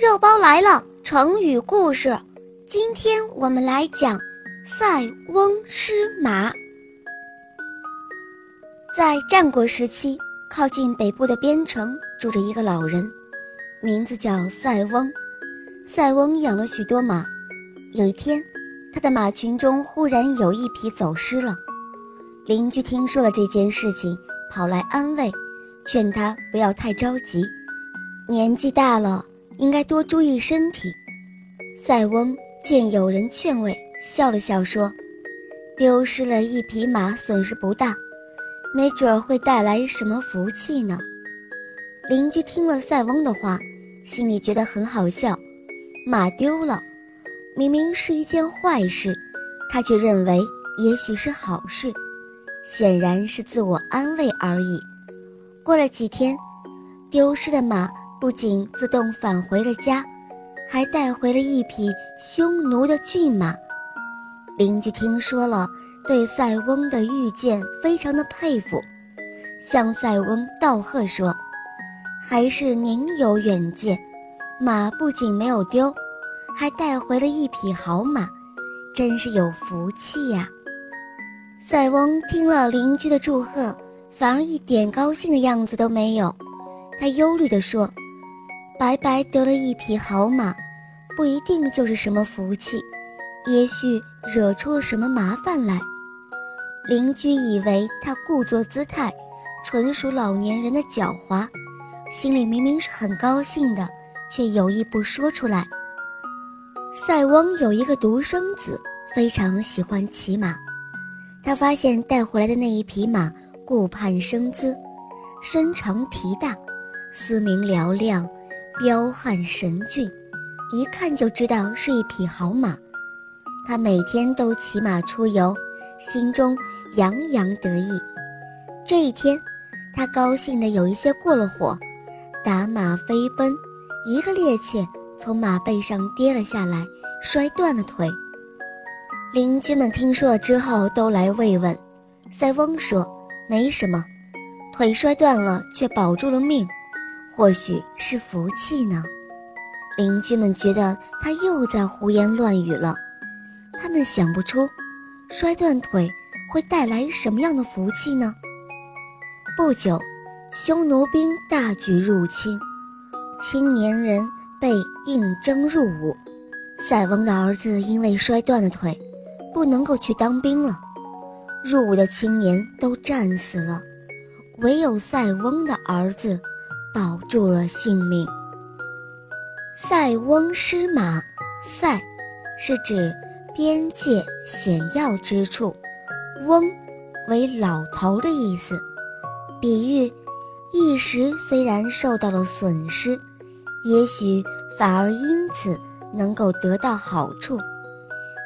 肉包来了，成语故事。今天我们来讲“塞翁失马”。在战国时期，靠近北部的边城住着一个老人，名字叫塞翁。塞翁养了许多马，有一天，他的马群中忽然有一匹走失了。邻居听说了这件事情，跑来安慰，劝他不要太着急。年纪大了，应该多注意身体。塞翁见有人劝慰，笑了笑说：“丢失了一匹马，损失不大，没准儿会带来什么福气呢。”邻居听了塞翁的话，心里觉得很好笑。马丢了，明明是一件坏事，他却认为也许是好事，显然是自我安慰而已。过了几天，丢失的马。不仅自动返回了家，还带回了一匹匈奴的骏马。邻居听说了，对塞翁的预见非常的佩服，向塞翁道贺说：“还是您有远见，马不仅没有丢，还带回了一匹好马，真是有福气呀。”塞翁听了邻居的祝贺，反而一点高兴的样子都没有，他忧虑地说。白白得了一匹好马，不一定就是什么福气，也许惹出了什么麻烦来。邻居以为他故作姿态，纯属老年人的狡猾，心里明明是很高兴的，却有意不说出来。塞翁有一个独生子，非常喜欢骑马，他发现带回来的那一匹马顾盼生姿，身长体大，嘶鸣嘹亮。彪悍神骏，一看就知道是一匹好马。他每天都骑马出游，心中洋洋得意。这一天，他高兴的有一些过了火，打马飞奔，一个趔趄从马背上跌了下来，摔断了腿。邻居们听说了之后都来慰问。塞翁说：“没什么，腿摔断了却保住了命。”或许是福气呢。邻居们觉得他又在胡言乱语了，他们想不出摔断腿会带来什么样的福气呢。不久，匈奴兵大举入侵，青年人被应征入伍。塞翁的儿子因为摔断了腿，不能够去当兵了。入伍的青年都战死了，唯有塞翁的儿子。保住了性命。塞翁失马，塞是指边界险要之处，翁为老头的意思，比喻一时虽然受到了损失，也许反而因此能够得到好处，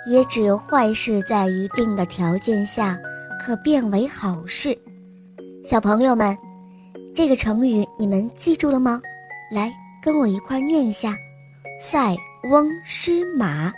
也指坏事在一定的条件下可变为好事。小朋友们。这个成语你们记住了吗？来，跟我一块念一下：“塞翁失马。”